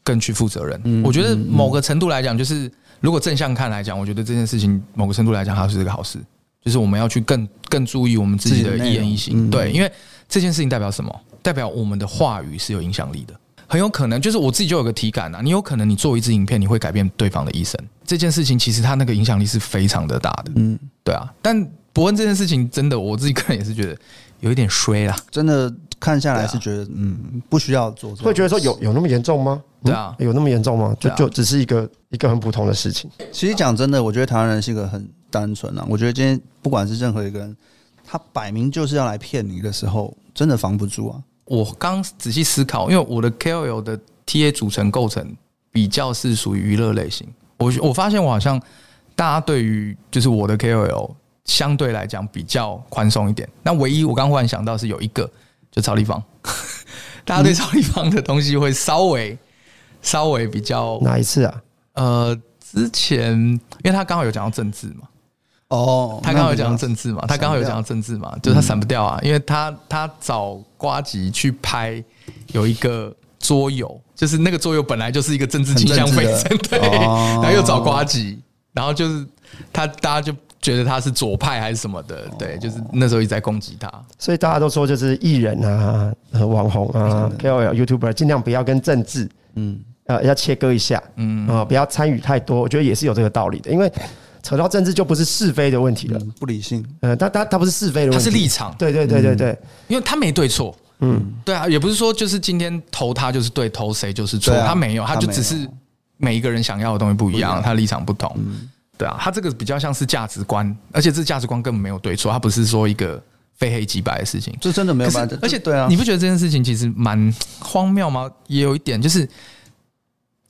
更去负责任。我觉得某个程度来讲，就是如果正向看来讲，我觉得这件事情某个程度来讲，它是一个好事。就是我们要去更更注意我们自己的一言一行。对，因为这件事情代表什么？代表我们的话语是有影响力的。很有可能就是我自己就有个体感啊，你有可能你做一支影片，你会改变对方的一生。这件事情其实它那个影响力是非常的大的。嗯，对啊。但伯恩这件事情真的，我自己个人也是觉得有一点衰啦。真的看下来是觉得，嗯，不需要做。会觉得说有有那么严重吗？对啊，有那么严重吗？就就只是一个一个很普通的事情。其实讲真的，我觉得台湾人是一个很单纯啊。我觉得今天不管是任何一个人，他摆明就是要来骗你的时候，真的防不住啊。我刚仔细思考，因为我的 KOL 的 TA 组成构成比较是属于娱乐类型。我我发现我好像大家对于就是我的 KOL 相对来讲比较宽松一点。那唯一我刚忽然想到是有一个，就超立方，[laughs] 大家对超立方的东西会稍微稍微比较哪一次啊？呃，之前因为他刚好有讲到政治嘛。哦，他刚好有讲到政治嘛，他刚好有讲到政治嘛，就是他闪不掉啊，因为他他找瓜吉去拍有一个桌游，就是那个桌游本来就是一个政治倾向非常对，然后又找瓜吉，然后就是他大家就觉得他是左派还是什么的，对，就是那时候一直在攻击他，所以大家都说就是艺人啊、和网红啊、KOL、YouTuber 尽量不要跟政治，嗯，呃，要切割一下，嗯。啊，不要参与太多，我觉得也是有这个道理的，因为。扯到政治就不是是非的问题了，不理性。呃，他他他不是是非的问题，他是立场。对对对对对，因为他没对错。嗯，对啊，也不是说就是今天投他就是对，投谁就是错。他没有，他就只是每一个人想要的东西不一样，他立场不同。对啊，他这个比较像是价值观，而且这价值观根本没有对错，他不是说一个非黑即白的事情。这真的没有办法。而且对啊，你不觉得这件事情其实蛮荒谬吗？也有一点就是。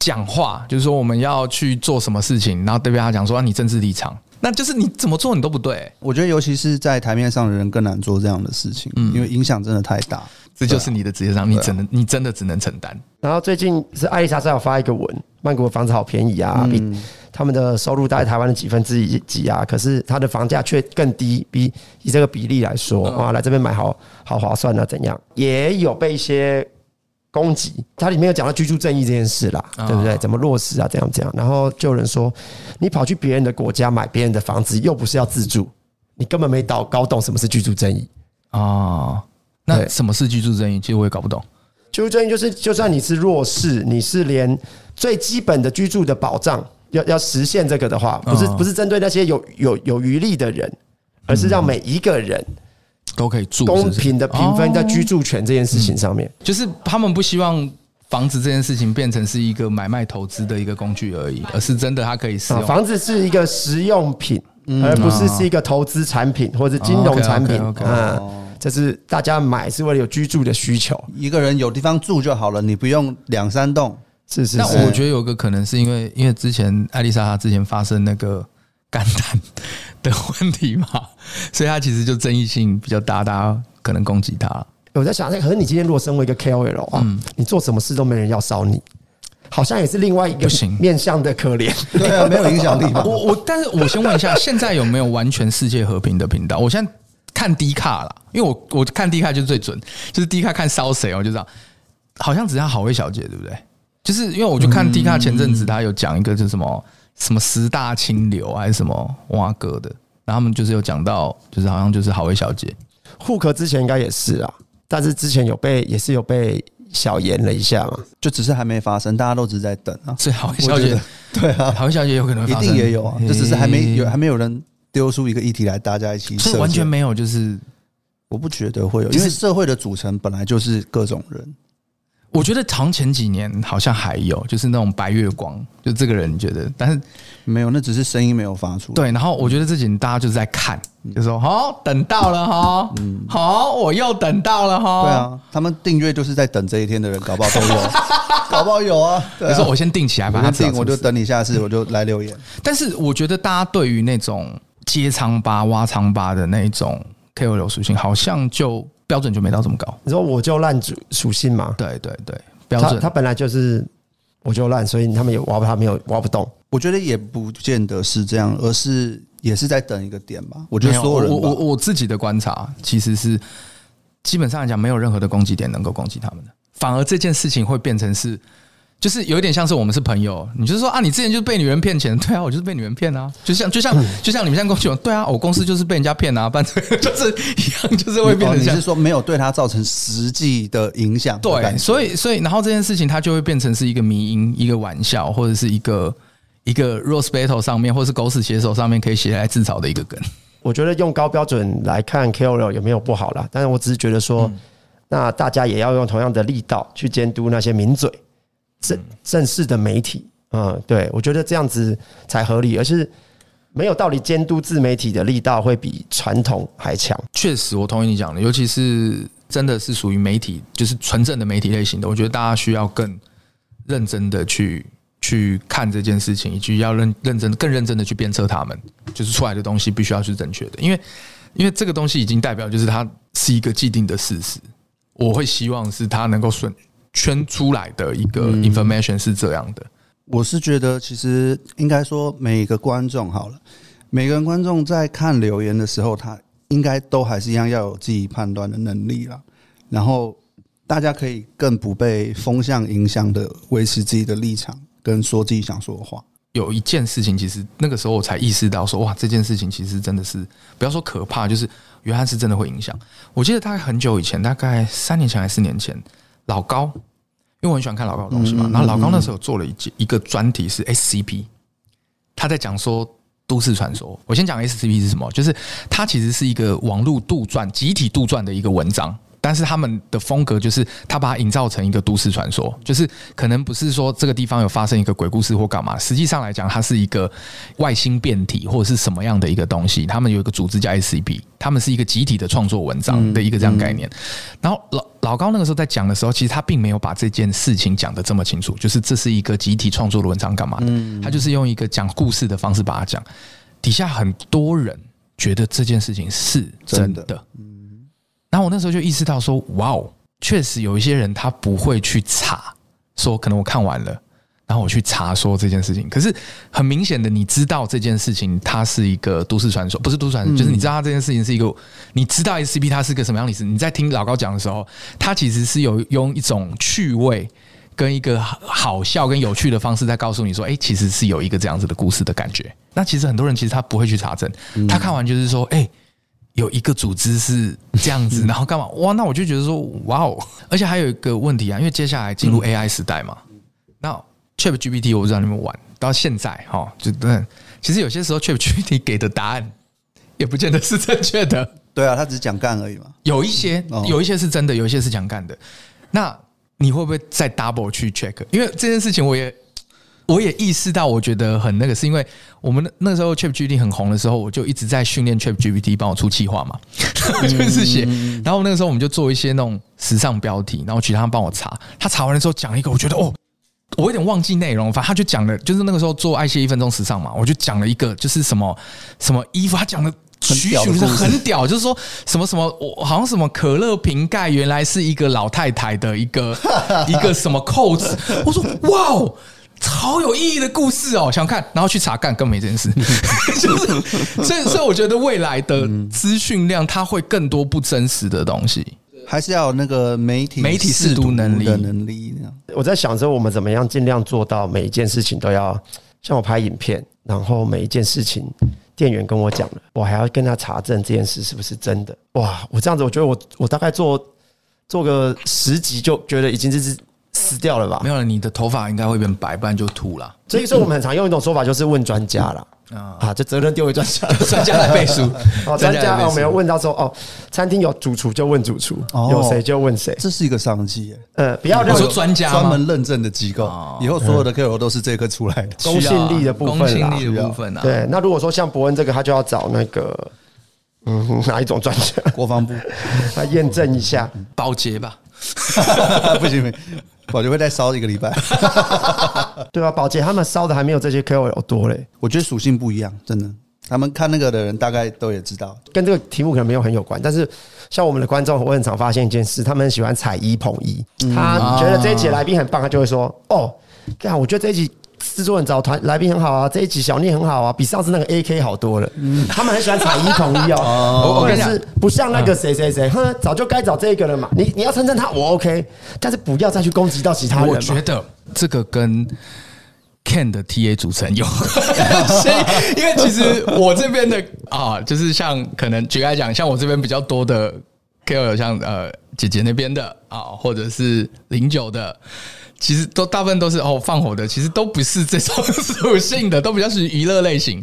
讲话就是说我们要去做什么事情，然后对面他讲说你政治立场，那就是你怎么做你都不对。我觉得尤其是在台面上的人更难做这样的事情，嗯，因为影响真的太大。这就是你的职业上，你只能你真的只能承担。然后最近是艾丽莎莎有发一个文，曼谷的房子好便宜啊，比他们的收入大概台湾的几分之一几啊，可是他的房价却更低，比以这个比例来说，哇，来这边买好好划算啊，怎样？也有被一些。攻击，它里面有讲到居住正义这件事啦，对不对？怎么落实啊？这样这样，然后就有人说，你跑去别人的国家买别人的房子，又不是要自住，你根本没搞搞懂什么是居住正义啊？那什么是居住正义？其实我也搞不懂。居住正义就是，就算你是弱势，你是连最基本的居住的保障要要实现这个的话，不是不是针对那些有有有余力的人，而是让每一个人。都可以住，公平的平分在居住权这件事情上面，就是他们不希望房子这件事情变成是一个买卖投资的一个工具而已，而是真的它可以使用。房子是一个实用品，而不是是一个投资产品或者金融产品。嗯，这是大家买是为了有居住的需求，一个人有地方住就好了，你不用两三栋。是是。那我觉得有个可能是因为，因为之前艾丽莎她之前发生那个。[laughs] 肝胆的问题嘛，所以他其实就争议性比较大，大家可能攻击他。我在想，可是你今天如果身为一个 KOL 啊，你做什么事都没人要烧你，好像也是另外一个面向的可怜。对啊，没有影响力。[laughs] 我我，但是我先问一下，现在有没有完全世界和平的频道？我现在看 D 卡了，因为我我看 D 卡就是最准，就是 D 卡看烧谁，我就知道，好像只剩好味小姐，对不对？就是因为我就看 D 卡前阵子他有讲一个，就是什么。什么十大清流还是什么挖哥的，然后他们就是有讲到，就是好像就是好味小姐，户壳之前应该也是啊，但是之前有被也是有被小言了一下嘛，就只是还没发生，大家都只是在等啊。所以好味小姐，对啊，好味小姐有可能一定也有啊，就只是还没有还没有人丢出一个议题来，大家一起，是完全没有，就是我不觉得会有，因为社会的组成本来就是各种人。我觉得长前几年好像还有，就是那种白月光，就这个人觉得，但是没有，那只是声音没有发出。对，然后我觉得这几年大家就是在看，就说好，等到了哈，嗯，好，我又等到了哈。对啊，他们订阅就是在等这一天的人，搞不好都有，[laughs] 搞不好有啊。可是我先订起来，把它订，我就等你下次，我就来留言。但是我觉得大家对于那种揭疮疤、挖疮疤的那种 KOL 属性，好像就。标准就没到这么高。你说我就烂属属性嘛？对对对，标准。他本来就是我就烂，所以他们也挖不，他没有挖不动。我觉得也不见得是这样，而是也是在等一个点吧。我觉得所有人，我我我自己的观察其实是基本上来讲，没有任何的攻击点能够攻击他们的，反而这件事情会变成是就是有一点像是我们是朋友，你就是说啊，你之前就是被女人骗钱，对啊，我就是被女人骗啊，就像就像就像你们现在公司，对啊，我公司就是被人家骗啊，反正 [laughs] 就是一样，就是会变成像、你、是说没有对他造成实际的影响，对，所以所以然后这件事情它就会变成是一个迷因，一个玩笑，或者是一个一个 Rose Battle 上面，或者是狗屎写手上面可以写来自嘲的一个梗。我觉得用高标准来看 KOL 有没有不好啦，但是我只是觉得说，嗯、那大家也要用同样的力道去监督那些名嘴。正正式的媒体，嗯，对，我觉得这样子才合理，而是没有道理监督自媒体的力道会比传统还强。确实，我同意你讲的，尤其是真的是属于媒体，就是纯正的媒体类型的，我觉得大家需要更认真的去去看这件事情，以及要认认真、更认真的去鞭策他们，就是出来的东西必须要是正确的，因为因为这个东西已经代表就是它是一个既定的事实，我会希望是它能够顺。圈出来的一个 information 是这样的，我是觉得其实应该说，每个观众好了，每个人观众在看留言的时候，他应该都还是一样要有自己判断的能力了。然后大家可以更不被风向影响的维持自己的立场，跟说自己想说的话。有一件事情，其实那个时候我才意识到说，哇，这件事情其实真的是不要说可怕，就是原来是真的会影响。我记得大概很久以前，大概三年前还是四年前。老高，因为我很喜欢看老高的东西嘛。然后老高那时候做了一一个专题是 SCP，他在讲说都市传说。我先讲 SCP 是什么，就是它其实是一个网络杜撰、集体杜撰的一个文章。但是他们的风格就是，他把它营造成一个都市传说，就是可能不是说这个地方有发生一个鬼故事或干嘛，实际上来讲，它是一个外星变体或者是什么样的一个东西。他们有一个组织叫 SCP，他们是一个集体的创作文章的一个这样概念。然后老老高那个时候在讲的时候，其实他并没有把这件事情讲得这么清楚，就是这是一个集体创作的文章干嘛的？他就是用一个讲故事的方式把它讲。底下很多人觉得这件事情是真的。然后我那时候就意识到说，哇哦，确实有一些人他不会去查，说可能我看完了，然后我去查说这件事情。可是很明显的，你知道这件事情它是一个都市传说，不是都市传说，就是你知道它这件事情是一个，你知道 SCP 它是个什么样的历史。你在听老高讲的时候，他其实是有用一种趣味跟一个好笑跟有趣的方式在告诉你说，哎，其实是有一个这样子的故事的感觉。那其实很多人其实他不会去查证，他看完就是说，哎。有一个组织是这样子，然后干嘛？哇，那我就觉得说，哇哦！而且还有一个问题啊，因为接下来进入 AI 时代嘛，那 ChatGPT 我不知道你们玩到现在哈，就对，其实有些时候 ChatGPT 给的答案也不见得是正确的。对啊，他只是讲干而已嘛。有一些，有一些是真的，有一些是讲干的。那你会不会再 double 去 check？因为这件事情我也。我也意识到，我觉得很那个，是因为我们那那时候 ChatGPT 很红的时候，我就一直在训练 ChatGPT 帮我出计划嘛，[laughs] 就是写。然后那个时候我们就做一些那种时尚标题，然后其他人帮我查。他查完了之后讲了一个，我觉得哦，我有点忘记内容，反正他就讲了，就是那个时候做爱谢一分钟时尚嘛，我就讲了一个，就是什么 [laughs] 什么衣服，他讲的栩栩如生，很屌，就是说什么什么，我好像什么可乐瓶盖原来是一个老太太的一个 [laughs] 一个什么扣子，我说哇哦。超有意义的故事哦，想看，然后去查干，更没这件事。[laughs] 就是，所以，所以我觉得未来的资讯量，它会更多不真实的东西，还是要有那个媒体媒体识读能力的能力。我在想着我们怎么样尽量做到每一件事情都要像我拍影片，然后每一件事情店员跟我讲了，我还要跟他查证这件事是不是真的。哇，我这样子，我觉得我我大概做做个十集就觉得已经是。死掉了吧？没有了，你的头发应该会变白，不然就秃了。所以说，我们很常用一种说法，就是问专家了啊，这责任丢给专家，[laughs] 专家来背书。[laughs] 哦，专家我们有问到说，哦，餐厅有主厨就问主厨，有谁就问谁，这是一个商机。呃，不要认为专家专门认证的机构，以后所有的 KOL 都是这个出来的，[laughs] 公信力的部分，公信力的部分啊。对，那如果说像伯恩这个，他就要找那个，嗯，哪一种专家？国防部来验证一下，保洁吧。不行，不行。[laughs] 保洁会再烧一个礼拜，[laughs] 对啊，保洁他们烧的还没有这些 KOL 多嘞。我觉得属性不一样，真的。他们看那个的人大概都也知道，跟这个题目可能没有很有关。但是像我们的观众，我很常发现一件事，他们很喜欢踩一捧一。他觉得这一集来宾很棒，他就会说：“哦，对啊，我觉得这一集。”制作人找团来宾很好啊，这一集小聂很好啊，比上次那个 AK 好多了。嗯，他们很喜欢踩一捧一 [laughs] 哦。我跟你讲，不像那个谁谁谁，哼，早就该找这个了嘛。你你要称赞他，我 OK，但是不要再去攻击到其他人。我觉得这个跟 Ken 的 TA 组成有 [laughs] 因为其实我这边的啊，就是像可能举例来讲，像我这边比较多的 KOL，像呃姐姐那边的啊，或者是零九的。其实都大部分都是哦放火的，其实都不是这种属性的，都比较属于娱乐类型。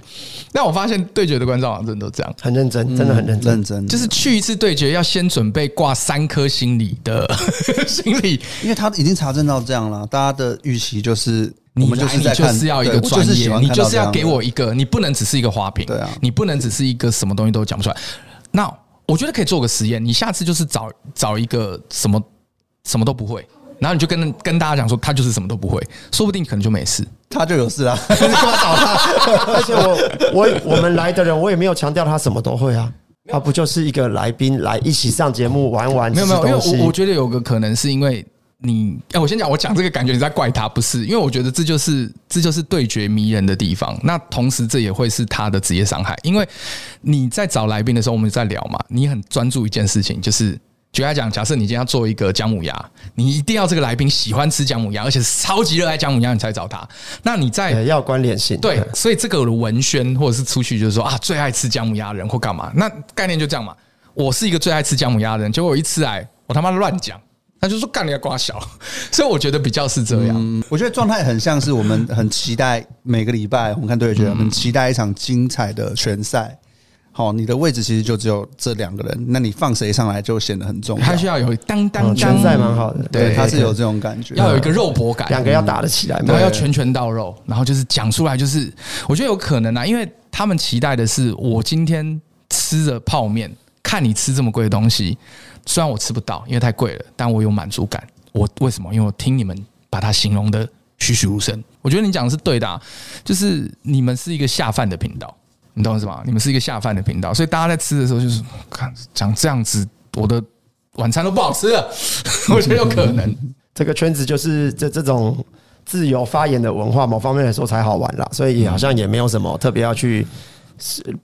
那我发现对决的观众好像真的都这样，很认真，真的很认真，认真。就是去一次对决要先准备挂三颗心理的 [laughs] 心理，因为他已经查证到这样了，大家的预期就是我们就是在就是要一个专业，你就是要给我一个，你不能只是一个花瓶，对啊，你不能只是一个什么东西都讲不出来。那我觉得可以做个实验，你下次就是找找一个什么什么都不会。然后你就跟跟大家讲说，他就是什么都不会，说不定可能就没事，他就有事啊。你干嘛找他？[laughs] 而且我我我们来的人，我也没有强调他什么都会啊，他不就是一个来宾来一起上节目玩玩？没有没有，因为我我觉得有个可能是因为你，哎，我先讲，我讲这个感觉你在怪他，不是？因为我觉得这就是这就是对决迷人的地方。那同时这也会是他的职业伤害，因为你在找来宾的时候，我们在聊嘛，你很专注一件事情，就是。举例来讲，假设你今天要做一个姜母鸭，你一定要这个来宾喜欢吃姜母鸭，而且是超级热爱姜母鸭，你才找他。那你在要关联性，对，所以这个文宣或者是出去就是说啊，最爱吃姜母鸭的人或干嘛，那概念就这样嘛。我是一个最爱吃姜母鸭的人，结果我一吃来，我他妈乱讲，他就说干你个瓜小，[laughs] 所以我觉得比较是这样。嗯，我觉得状态很像是我们很期待每个礼拜我们看对决，很期待一场精彩的拳赛。好，你的位置其实就只有这两个人，那你放谁上来就显得很重要。他需要有当当当赛蛮好的，对，他是有这种感觉，要有一个肉搏感，两个要打得起来，然后要拳拳到肉，然后就是讲出来，就是我觉得有可能啊，因为他们期待的是我今天吃着泡面，看你吃这么贵的东西，虽然我吃不到，因为太贵了，但我有满足感。我为什么？因为我听你们把它形容的栩栩如生，我觉得你讲的是对的啊，就是你们是一个下饭的频道。你懂我意思吗？你们是一个下饭的频道，所以大家在吃的时候就是看讲这样子，我的晚餐都不好吃了。[laughs] 我觉得有可能，这个圈子就是这这种自由发言的文化，某方面来说才好玩啦。所以好像也没有什么特别要去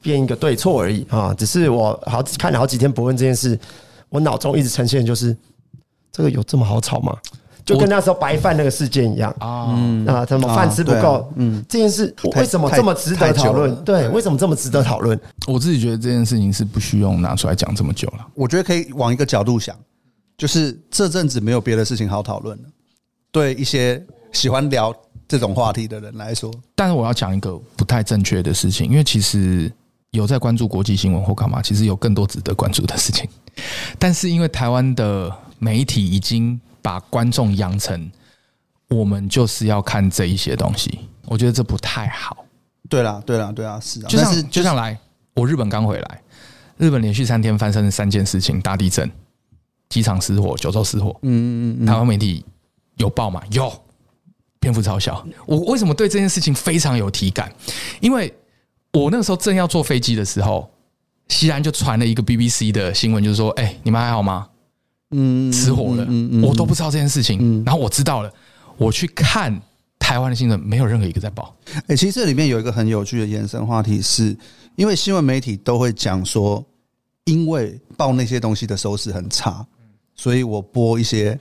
变一个对错而已啊。只是我好看了好几天博恩这件事，我脑中一直呈现就是这个有这么好吵吗？就跟那时候白饭那个事件一样啊，啊，什么饭吃不够，嗯，这件事为什么这么值得讨论？对，为什么这么值得讨论？我自己觉得这件事情是不需要拿出来讲这么久了。我觉得可以往一个角度想，就是这阵子没有别的事情好讨论了。对一些喜欢聊这种话题的人来说，但是我要讲一个不太正确的事情，因为其实有在关注国际新闻或干嘛，其实有更多值得关注的事情。但是因为台湾的媒体已经。把观众养成，我们就是要看这一些东西，我觉得这不太好。对啦，对啦，对啊，是啊。就像就像来，我日本刚回来，日本连续三天发生三件事情：大地震、机场失火、九州失火。嗯嗯嗯。台湾媒体有报吗？有，篇幅超小。我为什么对这件事情非常有体感？因为我那个时候正要坐飞机的时候，西安就传了一个 BBC 的新闻，就是说：“哎，你们还好吗？”嗯，失火了，我都不知道这件事情。然后我知道了，我去看台湾的新闻，没有任何一个在报。哎，其实这里面有一个很有趣的延伸话题，是因为新闻媒体都会讲说，因为报那些东西的收视很差，所以我播一些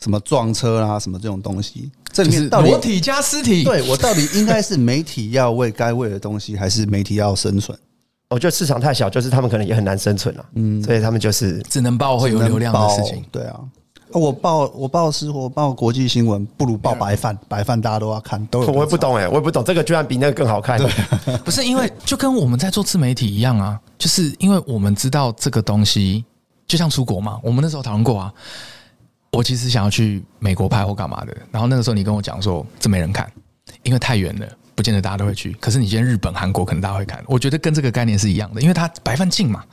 什么撞车啊什么这种东西。这里面到底裸体加尸体，对我到底应该是媒体要为该为的东西，还是媒体要生存？我觉得市场太小，就是他们可能也很难生存了，嗯，所以他们就是只能报会有流量的事情。对啊，我报我报失火，报国际新闻，不如报白饭，白饭大家都要看。都我也不懂哎，我也不懂这个居然比那个更好看。对，[laughs] 不是因为就跟我们在做自媒体一样啊，就是因为我们知道这个东西，就像出国嘛，我们那时候讨论过啊。我其实想要去美国拍或干嘛的，然后那个时候你跟我讲说这没人看，因为太远了。不见得大家都会去，可是你今天日本、韩国可能大家会看。我觉得跟这个概念是一样的，因为它白饭进嘛，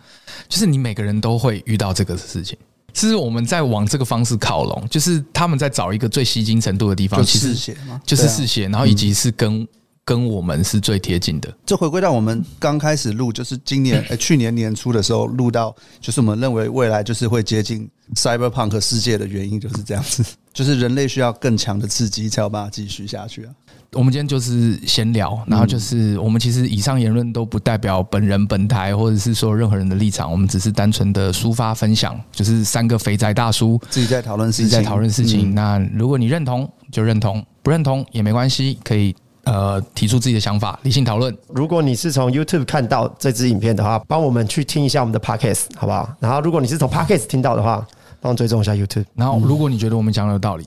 就是你每个人都会遇到这个事情。其实我们在往这个方式靠拢，就是他们在找一个最吸睛程度的地方，其实就是嗜血，然后以及是跟跟我们是最贴近的。这回归到我们刚开始录，就是今年、欸、[laughs] 去年年初的时候录到，就是我们认为未来就是会接近 Cyberpunk 世界的原因，就是这样子，就是人类需要更强的刺激才有办法继续下去啊。我们今天就是闲聊，然后就是我们其实以上言论都不代表本人、本台或者是说任何人的立场，我们只是单纯的抒发分享，就是三个肥宅大叔自己在讨论事情，自己在讨论事情。那如果你认同就认同，不认同也没关系，可以呃提出自己的想法，理性讨论。如果你是从 YouTube 看到这支影片的话，帮我们去听一下我们的 Podcast，好不好？然后如果你是从 Podcast 听到的话，帮我追踪一下 YouTube。然后如果你觉得我们讲的有道理，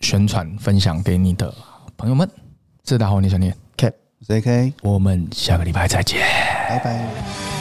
宣传分享给你的朋友们。这大红你想念，K，谁 K？我们下个礼拜再见，拜拜。